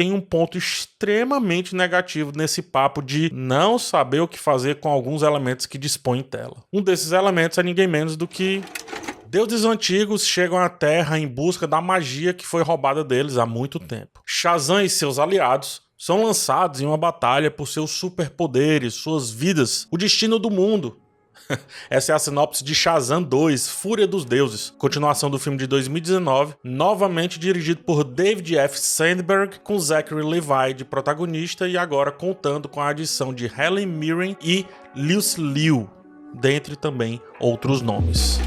tem um ponto extremamente negativo nesse papo de não saber o que fazer com alguns elementos que dispõe em tela. Um desses elementos é ninguém menos do que Deuses antigos chegam à Terra em busca da magia que foi roubada deles há muito tempo. Shazam e seus aliados são lançados em uma batalha por seus superpoderes, suas vidas, o destino do mundo. Essa é a sinopse de Shazam 2, Fúria dos Deuses, continuação do filme de 2019, novamente dirigido por David F. Sandberg, com Zachary Levi de protagonista e agora contando com a adição de Helen Mirren e Lucy Liu, dentre também outros nomes.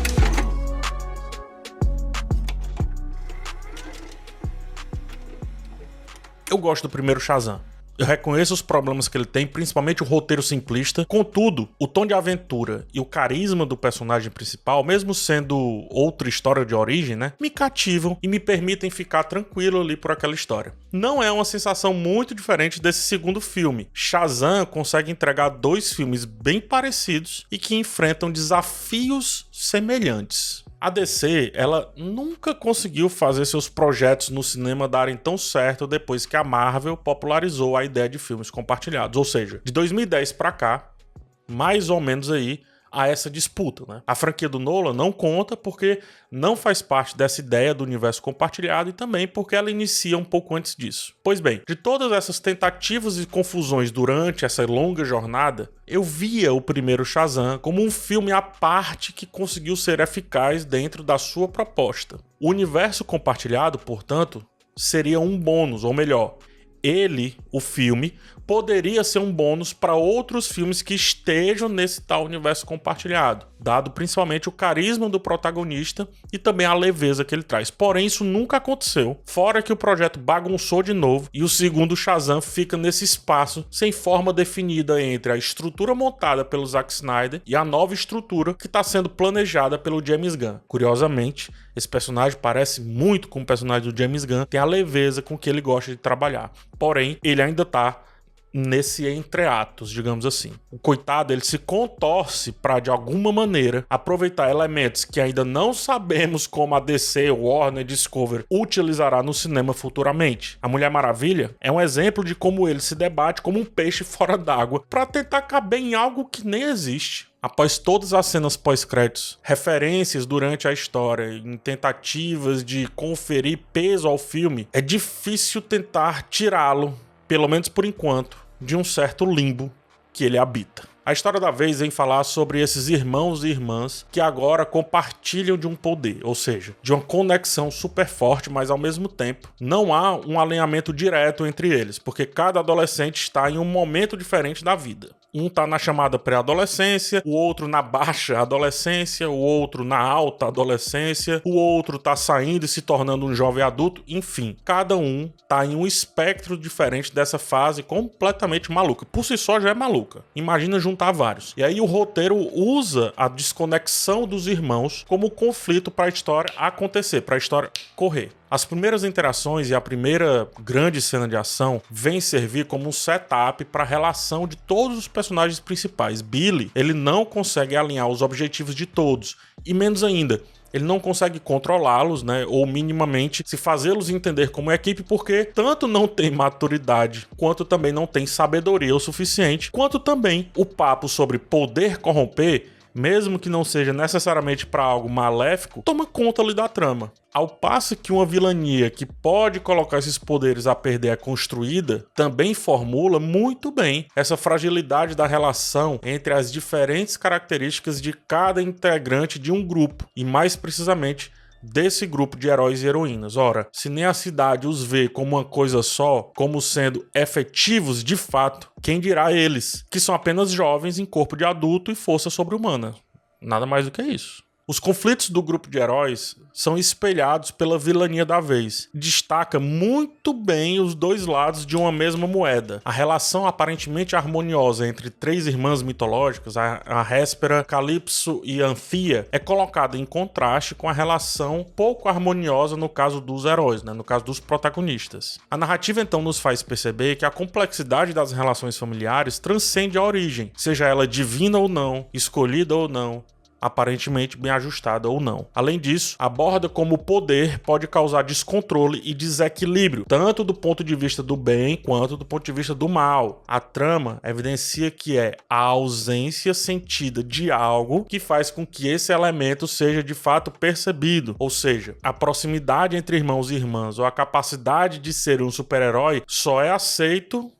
Eu gosto do primeiro Shazam. Eu reconheço os problemas que ele tem, principalmente o roteiro simplista. Contudo, o tom de aventura e o carisma do personagem principal, mesmo sendo outra história de origem, né, me cativam e me permitem ficar tranquilo ali por aquela história. Não é uma sensação muito diferente desse segundo filme. Shazam consegue entregar dois filmes bem parecidos e que enfrentam desafios semelhantes. A DC, ela nunca conseguiu fazer seus projetos no cinema darem tão certo depois que a Marvel popularizou a ideia de filmes compartilhados. Ou seja, de 2010 para cá, mais ou menos aí, a essa disputa. Né? A franquia do Nolan não conta porque não faz parte dessa ideia do universo compartilhado e também porque ela inicia um pouco antes disso. Pois bem, de todas essas tentativas e confusões durante essa longa jornada, eu via o primeiro Shazam como um filme à parte que conseguiu ser eficaz dentro da sua proposta. O universo compartilhado, portanto, seria um bônus, ou melhor, ele, o filme, poderia ser um bônus para outros filmes que estejam nesse tal universo compartilhado, dado principalmente o carisma do protagonista e também a leveza que ele traz. Porém, isso nunca aconteceu, fora que o projeto bagunçou de novo e o segundo Shazam fica nesse espaço sem forma definida entre a estrutura montada pelo Zack Snyder e a nova estrutura que está sendo planejada pelo James Gunn. Curiosamente, esse personagem parece muito com o personagem do James Gunn, tem a leveza com que ele gosta de trabalhar. Porém, ele ainda tá nesse entreatos, digamos assim. O coitado, ele se contorce para de alguma maneira aproveitar elementos que ainda não sabemos como a DC, Warner, Discovery utilizará no cinema futuramente. A Mulher Maravilha é um exemplo de como ele se debate como um peixe fora d'água para tentar caber em algo que nem existe. Após todas as cenas pós-créditos, referências durante a história, em tentativas de conferir peso ao filme, é difícil tentar tirá-lo, pelo menos por enquanto, de um certo limbo que ele habita. A história da vez vem falar sobre esses irmãos e irmãs que agora compartilham de um poder, ou seja, de uma conexão super forte, mas ao mesmo tempo não há um alinhamento direto entre eles, porque cada adolescente está em um momento diferente da vida. Um tá na chamada pré-adolescência, o outro na baixa adolescência, o outro na alta adolescência, o outro tá saindo e se tornando um jovem adulto, enfim, cada um tá em um espectro diferente dessa fase completamente maluca. Por si só já é maluca. Imagina juntar vários. E aí o roteiro usa a desconexão dos irmãos como conflito para a história acontecer, para a história correr. As primeiras interações e a primeira grande cena de ação vem servir como um setup para a relação de todos os personagens principais. Billy, ele não consegue alinhar os objetivos de todos, e menos ainda, ele não consegue controlá-los, né? Ou minimamente se fazê-los entender como equipe, porque tanto não tem maturidade, quanto também não tem sabedoria o suficiente, quanto também o papo sobre poder corromper mesmo que não seja necessariamente para algo maléfico, toma conta ali da trama. Ao passo que uma vilania que pode colocar esses poderes a perder é construída, também formula muito bem essa fragilidade da relação entre as diferentes características de cada integrante de um grupo, e mais precisamente desse grupo de heróis e heroínas. Ora, se nem a cidade os vê como uma coisa só, como sendo efetivos de fato, quem dirá eles, que são apenas jovens em corpo de adulto e força sobre-humana? Nada mais do que isso. Os conflitos do grupo de heróis são espelhados pela vilania da vez. Destaca muito bem os dois lados de uma mesma moeda. A relação aparentemente harmoniosa entre três irmãs mitológicas, a, a Héspera, Calypso e Anfia, é colocada em contraste com a relação pouco harmoniosa no caso dos heróis, né? no caso dos protagonistas. A narrativa então nos faz perceber que a complexidade das relações familiares transcende a origem, seja ela divina ou não, escolhida ou não, aparentemente bem ajustada ou não. Além disso, aborda como poder pode causar descontrole e desequilíbrio, tanto do ponto de vista do bem quanto do ponto de vista do mal. A trama evidencia que é a ausência sentida de algo que faz com que esse elemento seja de fato percebido, ou seja, a proximidade entre irmãos e irmãs ou a capacidade de ser um super-herói só é aceito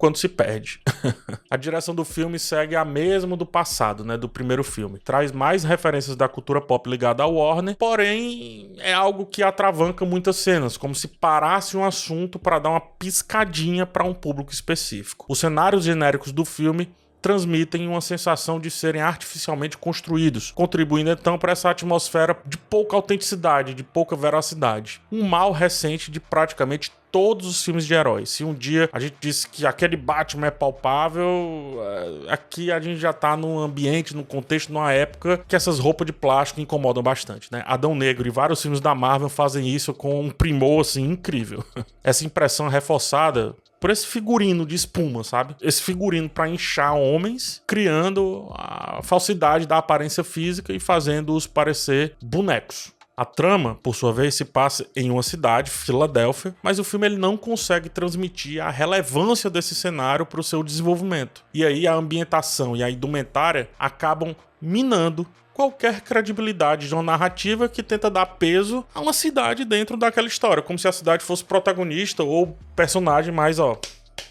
quando se perde. a direção do filme segue a mesma do passado, né, do primeiro filme. Traz mais referências da cultura pop ligada ao Warner, porém é algo que atravanca muitas cenas, como se parasse um assunto para dar uma piscadinha para um público específico. Os cenários genéricos do filme transmitem uma sensação de serem artificialmente construídos, contribuindo então para essa atmosfera de pouca autenticidade, de pouca veracidade. Um mal recente de praticamente todos os filmes de heróis. Se um dia a gente disse que aquele Batman é palpável, é, aqui a gente já tá num ambiente, num contexto, numa época que essas roupas de plástico incomodam bastante, né? Adão Negro e vários filmes da Marvel fazem isso com um primor assim incrível. Essa impressão é reforçada por esse figurino de espuma, sabe? Esse figurino para inchar homens, criando a falsidade da aparência física e fazendo-os parecer bonecos. A trama, por sua vez, se passa em uma cidade, Filadélfia, mas o filme ele não consegue transmitir a relevância desse cenário para o seu desenvolvimento. E aí a ambientação e a indumentária acabam minando qualquer credibilidade de uma narrativa que tenta dar peso a uma cidade dentro daquela história, como se a cidade fosse protagonista ou personagem, mas ó,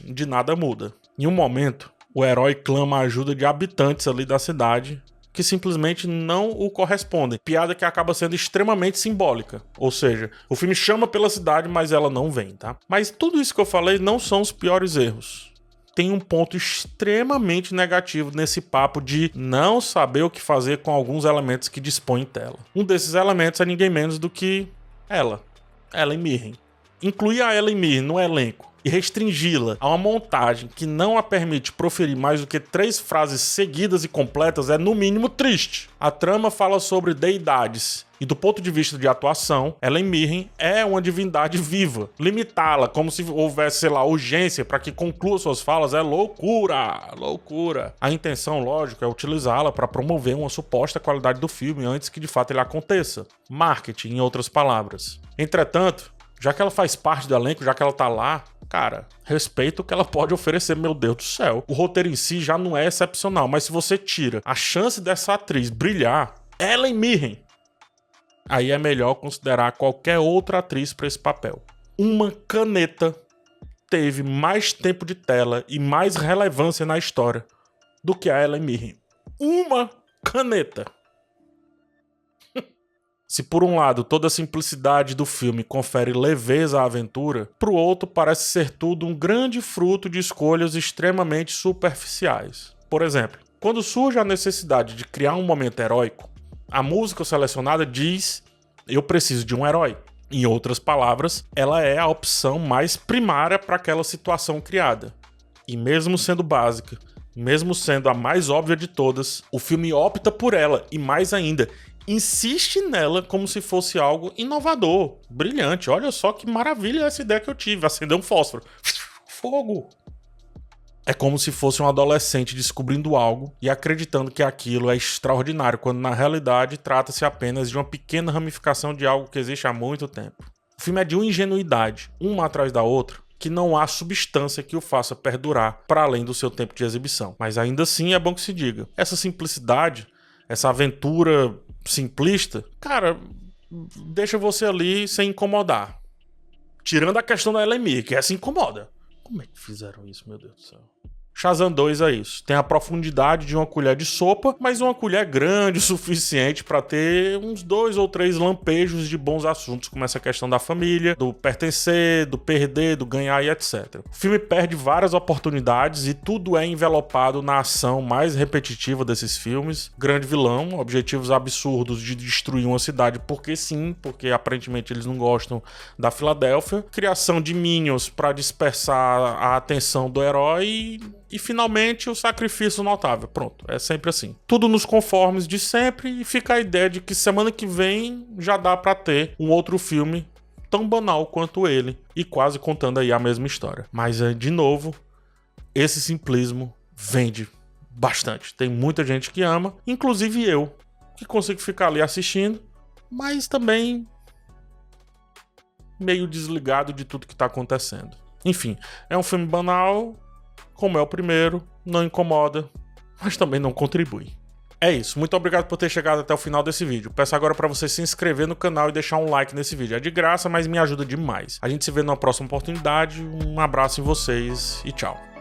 de nada muda. Em um momento, o herói clama a ajuda de habitantes ali da cidade que simplesmente não o correspondem. Piada que acaba sendo extremamente simbólica. Ou seja, o filme chama pela cidade, mas ela não vem, tá? Mas tudo isso que eu falei não são os piores erros. Tem um ponto extremamente negativo nesse papo de não saber o que fazer com alguns elementos que dispõe em tela. Um desses elementos é ninguém menos do que ela, Ellen Mirren. Incluir a Ellen Mirren no elenco e restringi-la a uma montagem que não a permite proferir mais do que três frases seguidas e completas é no mínimo triste. A trama fala sobre deidades e do ponto de vista de atuação, Ellen Mirren é uma divindade viva. Limitá-la como se houvesse, sei lá, urgência para que conclua suas falas é loucura, loucura. A intenção, lógico, é utilizá-la para promover uma suposta qualidade do filme antes que de fato ele aconteça. Marketing, em outras palavras. Entretanto, já que ela faz parte do elenco, já que ela tá lá, cara, respeito o que ela pode oferecer, meu Deus do céu. O roteiro em si já não é excepcional, mas se você tira a chance dessa atriz brilhar, Ellen Mirren, aí é melhor considerar qualquer outra atriz para esse papel. Uma caneta teve mais tempo de tela e mais relevância na história do que a Ellen Mirren. Uma caneta. Se por um lado toda a simplicidade do filme confere leveza à aventura, pro outro parece ser tudo um grande fruto de escolhas extremamente superficiais. Por exemplo, quando surge a necessidade de criar um momento heróico, a música selecionada diz: Eu preciso de um herói. Em outras palavras, ela é a opção mais primária para aquela situação criada. E mesmo sendo básica, mesmo sendo a mais óbvia de todas, o filme opta por ela e mais ainda, insiste nela como se fosse algo inovador, brilhante. Olha só que maravilha essa ideia que eu tive. Acender um fósforo. Fogo! É como se fosse um adolescente descobrindo algo e acreditando que aquilo é extraordinário, quando na realidade trata-se apenas de uma pequena ramificação de algo que existe há muito tempo. O filme é de uma ingenuidade, uma atrás da outra, que não há substância que o faça perdurar para além do seu tempo de exibição. Mas ainda assim é bom que se diga. Essa simplicidade, essa aventura simplista, cara, deixa você ali sem incomodar. Tirando a questão da LMI, que essa incomoda. Como é que fizeram isso, meu Deus do céu? Shazam 2 é isso. Tem a profundidade de uma colher de sopa, mas uma colher grande o suficiente para ter uns dois ou três lampejos de bons assuntos, como essa questão da família, do pertencer, do perder, do ganhar e etc. O filme perde várias oportunidades e tudo é envelopado na ação mais repetitiva desses filmes. Grande vilão, objetivos absurdos de destruir uma cidade porque sim, porque aparentemente eles não gostam da Filadélfia. Criação de minions para dispersar a atenção do herói e finalmente o sacrifício notável. Pronto, é sempre assim. Tudo nos conformes de sempre e fica a ideia de que semana que vem já dá para ter um outro filme tão banal quanto ele e quase contando aí a mesma história. Mas é, de novo, esse simplismo vende bastante. Tem muita gente que ama, inclusive eu, que consigo ficar ali assistindo, mas também meio desligado de tudo que tá acontecendo. Enfim, é um filme banal, como é o primeiro, não incomoda, mas também não contribui. É isso, muito obrigado por ter chegado até o final desse vídeo. Peço agora para você se inscrever no canal e deixar um like nesse vídeo. É de graça, mas me ajuda demais. A gente se vê numa próxima oportunidade. Um abraço em vocês e tchau.